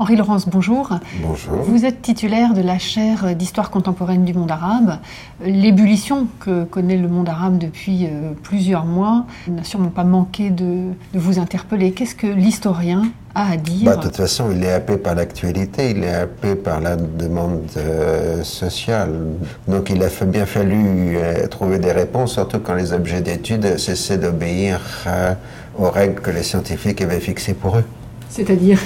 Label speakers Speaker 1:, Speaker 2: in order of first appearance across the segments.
Speaker 1: Henri Laurence, bonjour.
Speaker 2: Bonjour.
Speaker 1: Vous êtes titulaire de la chaire d'histoire contemporaine du monde arabe. L'ébullition que connaît le monde arabe depuis euh, plusieurs mois n'a sûrement pas manqué de, vous interpeller. Qu'est-ce que l'historien a à dire?
Speaker 2: Bah, De toute façon, il est happé par l'actualité, il est happé par la demande euh, sociale. Donc il a bien fallu euh, trouver des réponses, surtout quand les objets d'étude cessaient d'obéir aux règles que les scientifiques avaient fixées pour eux.
Speaker 1: C'est-à-dire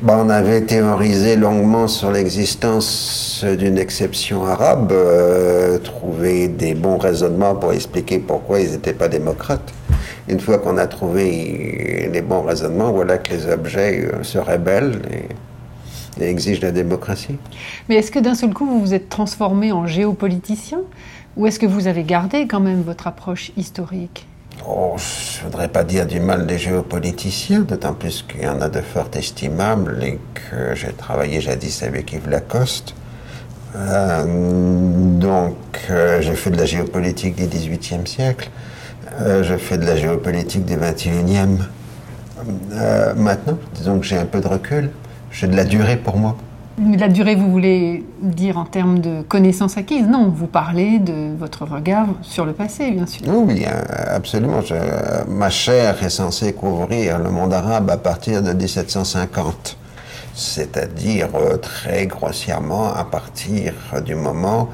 Speaker 2: bah, On avait théorisé longuement sur l'existence d'une exception arabe, euh, trouvé des bons raisonnements pour expliquer pourquoi ils n'étaient pas démocrates. Une fois qu'on a trouvé les bons raisonnements, voilà que les objets euh, se rebellent et, et exigent la démocratie.
Speaker 1: Mais est-ce que d'un seul coup vous vous êtes transformé en géopoliticien? Ou est-ce que vous avez gardé quand même votre approche historique?
Speaker 2: Oh, je voudrais pas dire du mal des géopoliticiens, d'autant plus qu'il y en a de fort estimables et que j'ai travaillé jadis avec Yves Lacoste. Euh, donc, euh, j'ai fait de la géopolitique du XVIIIe siècle, euh, je fais de la géopolitique du XXIe. maintenant, disons que j'ai un peu de recul, j'ai de la durée pour moi.
Speaker 1: La durée, vous voulez dire en termes de connaissances acquises Non, vous parlez de votre regard sur le passé, bien sûr.
Speaker 2: Oui, euh, absolument. ma chair est censée couvrir le monde arabe à partir de 1750, c'est-à-dire euh, très grossièrement à partir du moment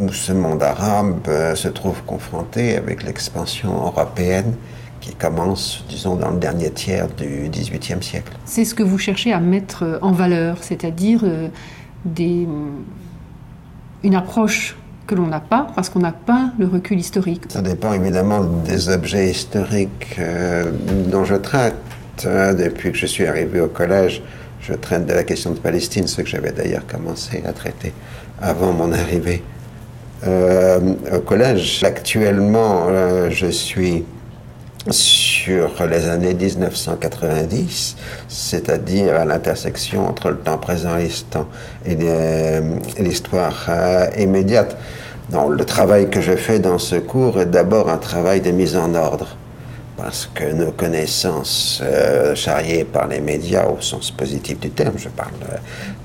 Speaker 2: où ce monde arabe euh, se trouve confronté avec l'expansion européenne qui commence, disons, dans le dernier tiers du XVIIIe siècle.
Speaker 1: C'est ce que vous cherchez à mettre en valeur, c'est-à-dire euh, des, une approche que l'on n'a pas parce qu'on n'a pas le recul historique.
Speaker 2: Ça dépend évidemment des objets historiques euh, dont je traite. Hein, depuis que je suis arrivé au collège, je traite de la question de Palestine, ce que j'avais d'ailleurs commencé à traiter avant mon arrivée euh, au collège. Actuellement, je suis sur les années 1990, c'est-à-dire à, l'intersection entre le temps présent et l'histoire euh, immédiate. le travail que je fais dans ce cours est d'abord un travail de mise en ordre, parce que nos connaissances euh, charriées par les médias au sens positif du terme, je parle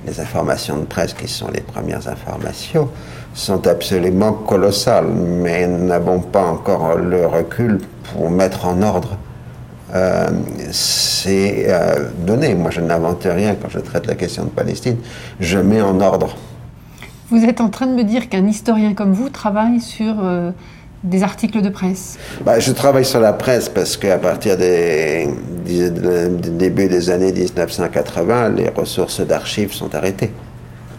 Speaker 2: des informations de presse qui sont les premières informations, sont absolument colossales, mais nous n'avons pas encore le recul pour mettre en ordre euh, ces euh, données. Moi, je n'invente rien quand je traite la question de Palestine, je mets en ordre.
Speaker 1: Vous êtes en train de me dire qu'un historien comme vous travaille sur euh, des articles de presse
Speaker 2: bah, Je travaille sur la presse parce qu'à partir des, du début des années 1980, les ressources d'archives sont arrêtées.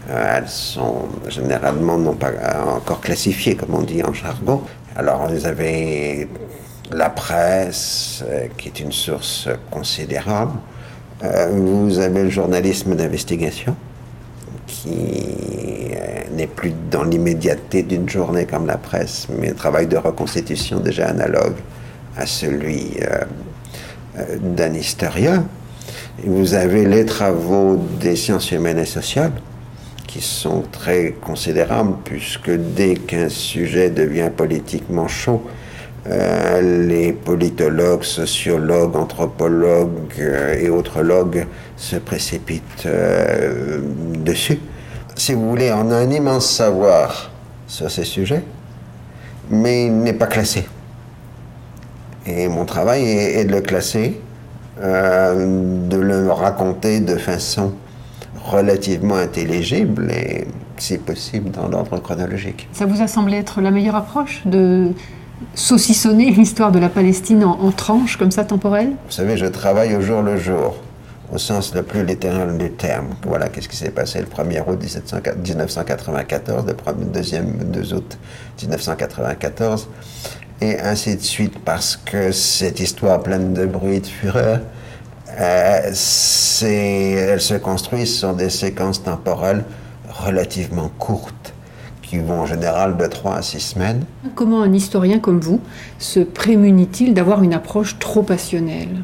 Speaker 2: Elles sont généralement non pas encore classifiées, comme on dit en jargon. Alors, vous avez la presse, euh, qui est une source considérable. Euh, vous avez le journalisme d'investigation, qui euh, n'est plus dans l'immédiateté d'une journée comme la presse, mais un travail de reconstitution déjà analogue à celui d'un historien. vous avez les travaux des sciences humaines et sociales, qui sont très considérables, puisque dès qu'un sujet devient politiquement chaud, euh, les politologues, sociologues, anthropologues euh, et autres logues se précipitent euh, dessus. Si vous voulez, on a un immense savoir sur ces sujets, mais il n'est pas classé. Et mon travail est, de le classer, de le raconter de façon relativement intelligible et, si possible, dans l'ordre chronologique.
Speaker 1: Ça vous a semblé être la meilleure approche de saucissonner l'histoire de la Palestine en, tranches comme ça temporelles?
Speaker 2: Vous savez, je travaille au jour le jour, au sens le plus littéral du terme. Voilà, qu'est-ce qui s'est passé le 1er août 1994, le 2 août 1994, et ainsi de suite, parce que cette histoire pleine de bruit et de fureur, euh, elle se construit sur des séquences temporelles relativement courtes qui vont en général de 3 à 6 semaines.
Speaker 1: Comment un historien comme vous se prémunit-il d'avoir une approche trop passionnelle?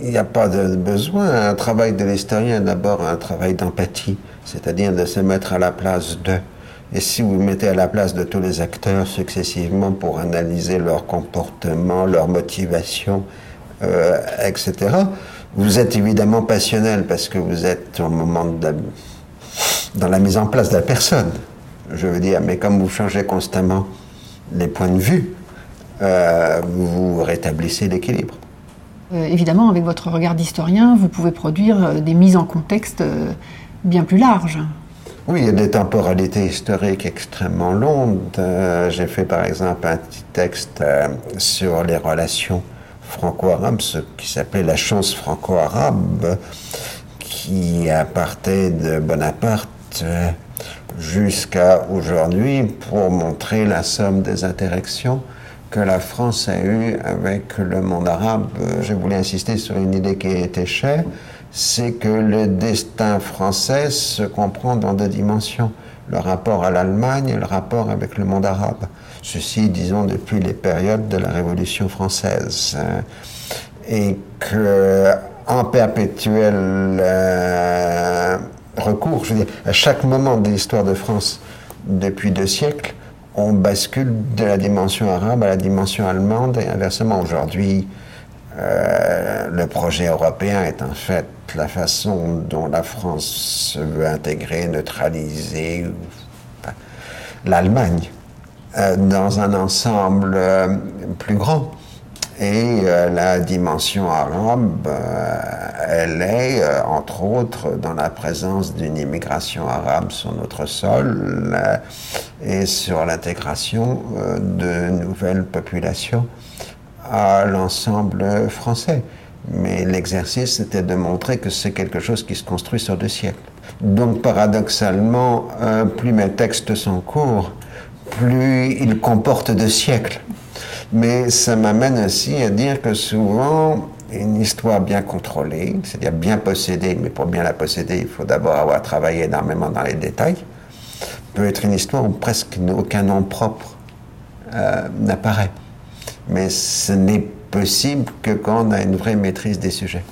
Speaker 2: Il n'y a pas de besoin. Un travail de l'historien d'abord un travail d'empathie, c'est-à-dire de se mettre à la place d'eux. Et si vous vous mettez à la place de tous les acteurs successivement pour analyser leur comportement, leur motivation, euh, etc., Vous êtes évidemment passionnel parce que vous êtes au moment de dans la mise en place de la personne, je veux dire, mais comme vous changez constamment les points de vue, euh, vous rétablissez l'équilibre.
Speaker 1: Euh, évidemment, avec votre regard d'historien, vous pouvez produire euh, des mises en contexte bien plus larges.
Speaker 2: Oui, il y a des temporalités historiques extrêmement longues. J'ai fait par exemple un petit texte sur les relations franco-arabes, ce qui s'appelait la chance franco-arabe, qui partait de Bonaparte jusqu'à aujourd'hui pour montrer la somme des interactions que la France a eues avec le monde arabe. Je voulais insister sur une idée qui était chère, c'est que le destin français se comprend dans deux dimensions, le rapport à l'Allemagne et le rapport avec le monde arabe. Ceci, disons, depuis les périodes de la Révolution française. Et que, en perpétuel euh, recours, à chaque moment de l'histoire de France depuis deux siècles, on bascule de la dimension arabe à la dimension allemande et inversement. Aujourd'hui, euh, le projet européen est en fait la façon dont la France veut intégrer, neutraliser l'Allemagne euh, dans un ensemble euh, plus grand. Et euh, la dimension arabe, euh, elle est, euh, entre autres, dans la présence d'une immigration arabe sur notre sol et sur l'intégration de nouvelles populations à l'ensemble français. Mais l'exercice, c'était de montrer que c'est quelque chose qui se construit sur deux siècles. Donc, paradoxalement, plus mes textes sont courts, plus ils comportent deux siècles. Mais ça m'amène aussi à dire que souvent, une histoire bien contrôlée, c'est-à-dire bien possédée, mais pour bien la posséder, il faut d'abord avoir travaillé énormément dans les détails, peut être une histoire où presque aucun nom propre euh, n'apparaît. Mais ce n'est possible que quand on a une vraie maîtrise des sujets.